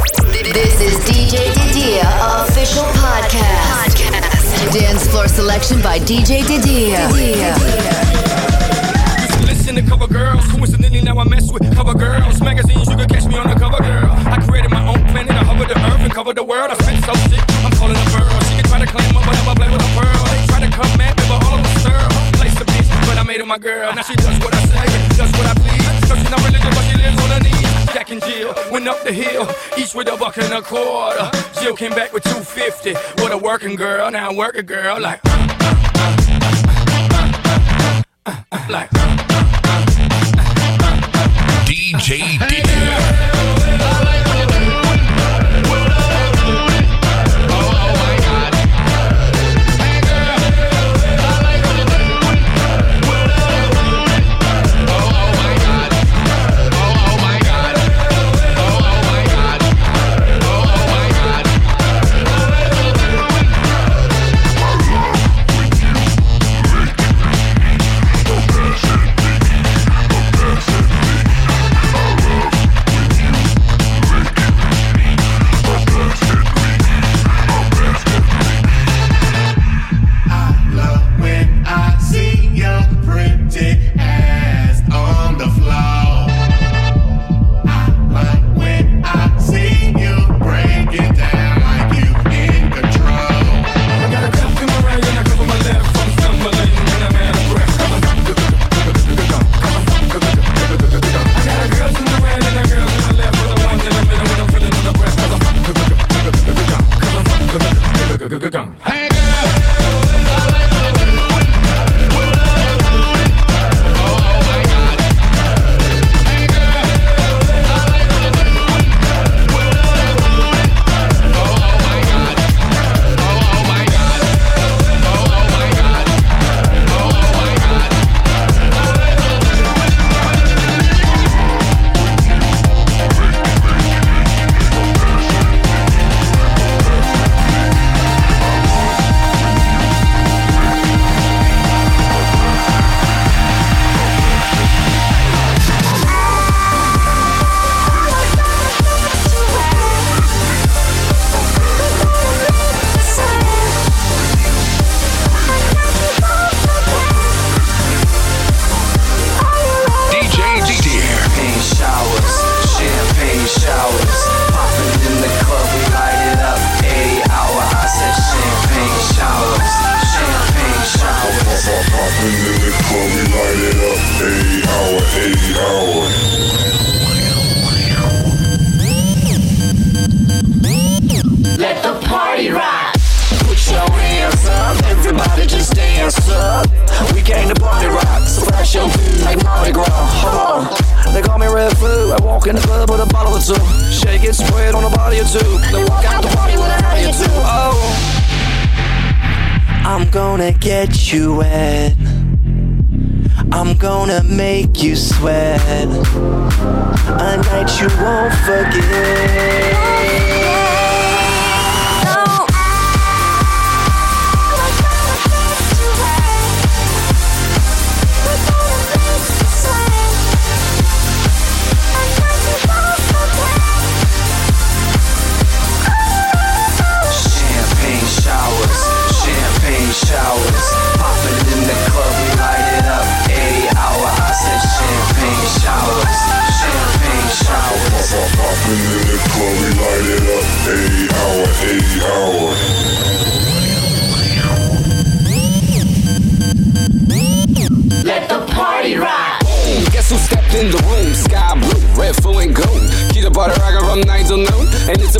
This is DJ Didia official podcast. podcast. Dance floor selection by DJ Didia. Listen to cover girls. Coincidentally, now I mess with cover girls. Magazines, you can catch me on the cover girl. I created my own planet. I hover the earth and cover the world. I spent so sick. I'm calling a girl. She can try to claim up, but never play with a pearl. They try to come at me, but all of them stir. Place the bitch, but I made her my girl. Now she does what I say, does what I please. So she's not religious, but she lives on her knees. And Jill went up the hill, each with a buck and a quarter. Jill came back with 250. What a working girl, now I'm working girl like. like. DJ Didia.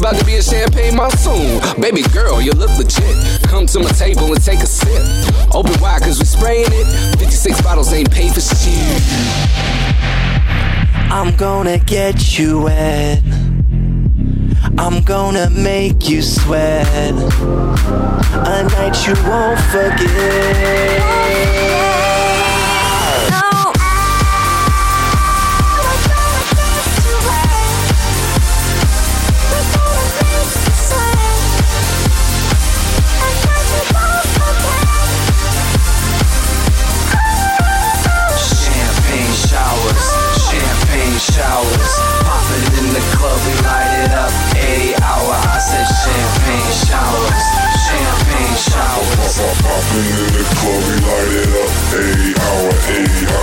About to be a champagne monsoon. Baby girl, you look legit. Come to my table and take a sip. Open wide, cause we spraying it. 56 bottles ain't paid for shit. I'm gonna get you wet. I'm gonna make you sweat. A night you won't forget. before we light it up. A hour, a hour.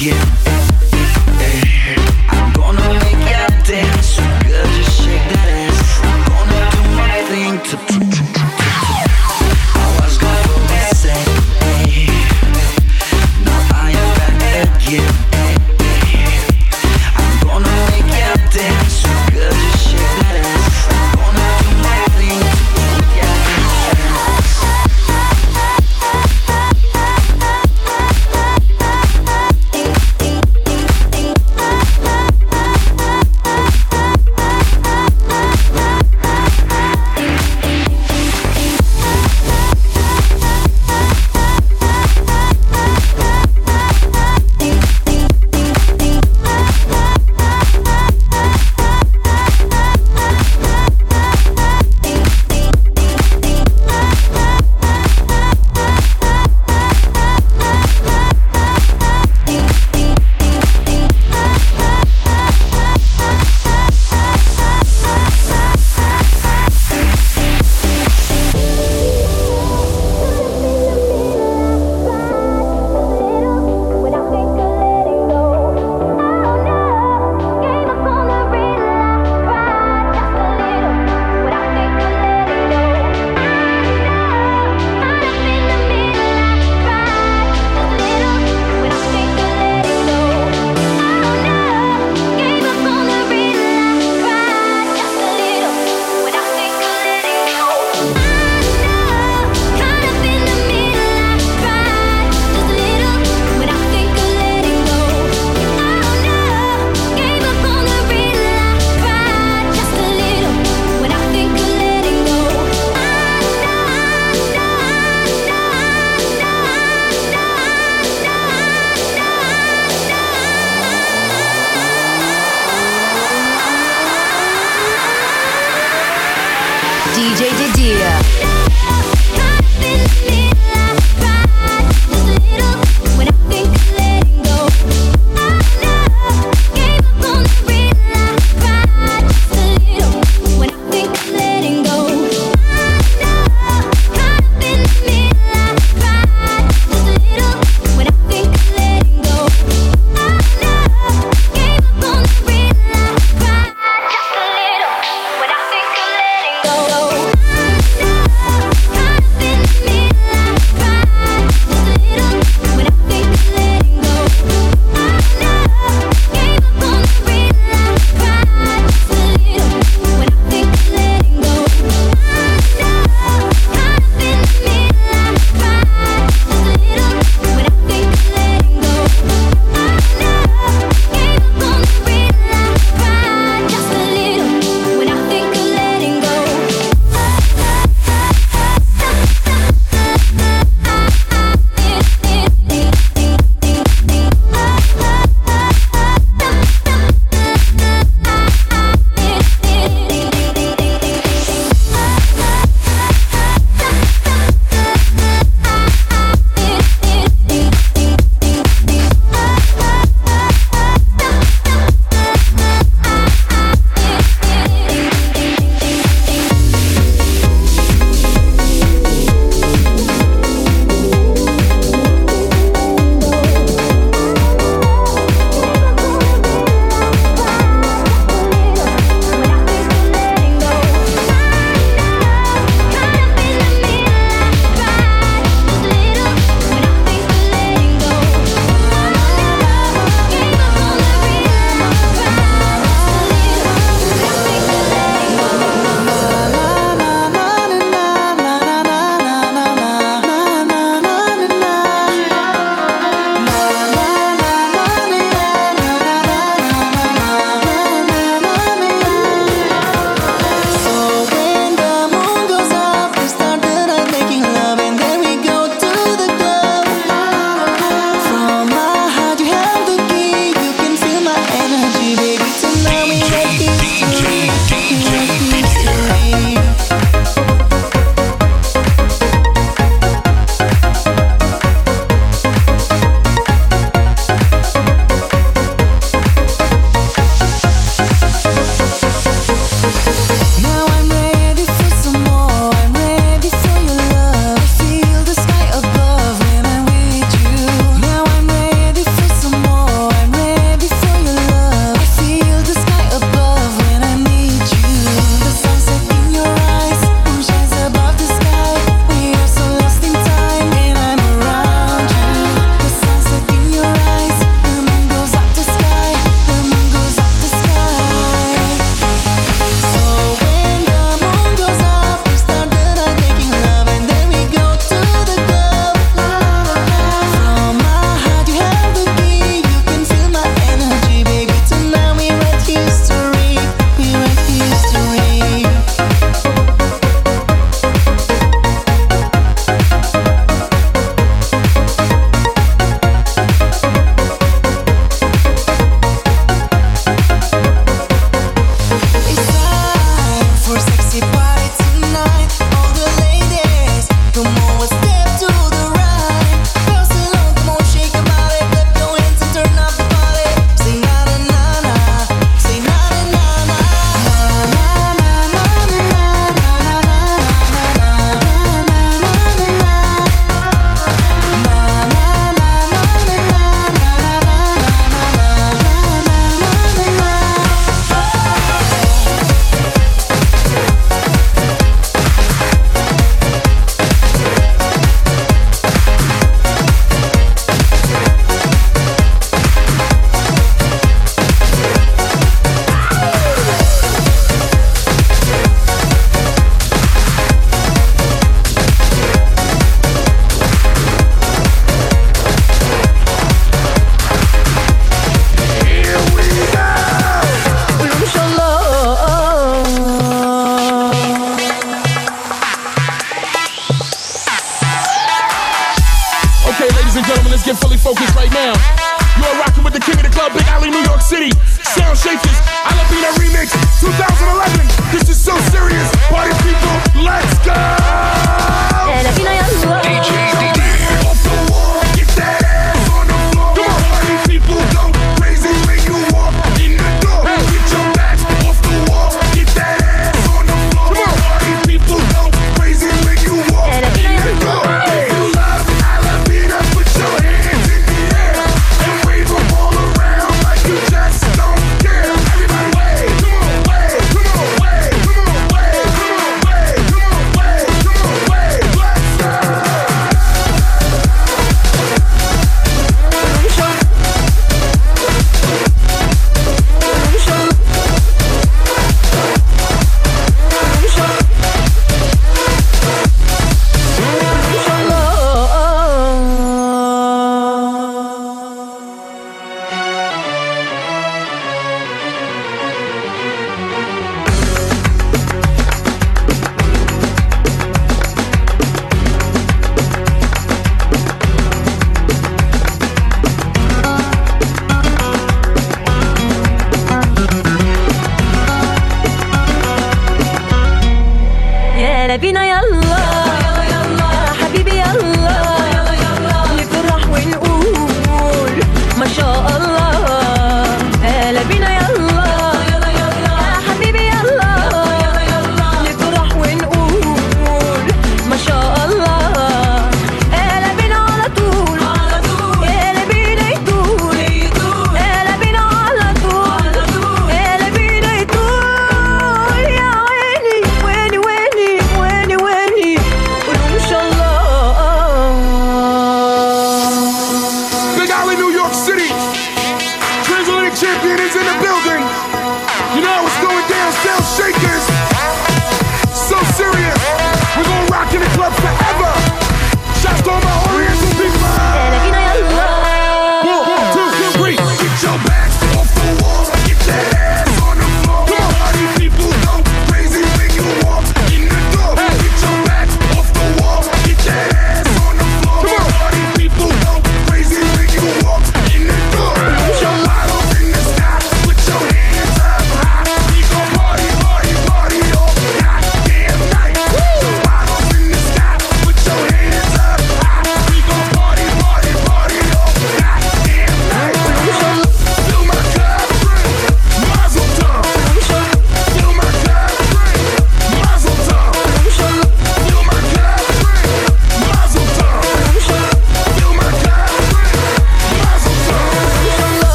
Again.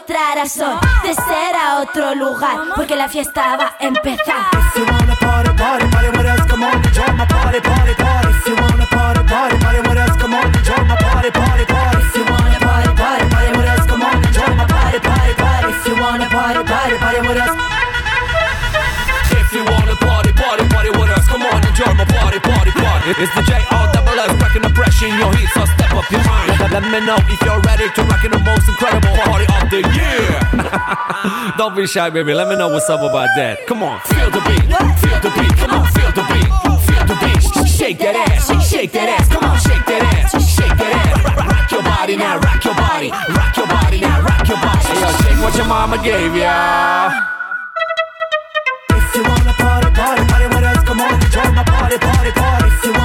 Corazón. Desea a otro lugar, porque la fiesta va a empezar. If you wanna party, party, party with us, come on, join my party, party, party. If you wanna party, party, party with us, come on, join party, party, party. If you wanna party, party, party join my party, party, party. If you wanna party, party, party with us. Come on and join my party, party, party. It's the J O double S cracking the pressure in your heat, so step up your mind. Let, me know if you're ready to rock in the most incredible party of the year. Don't be shy, baby. Let me know what's up about that. Come on, feel the beat, feel the beat. Come on, feel the beat, feel the beat. Shake that ass, shake that ass. Come on, shake that ass, shake that ass. Rock, rock your body now, rock your body, rock your body now, rock your body. Hey, yo, shake what your mama gave ya. If you wanna party, party, party with us, come on, join my party, party, party. If you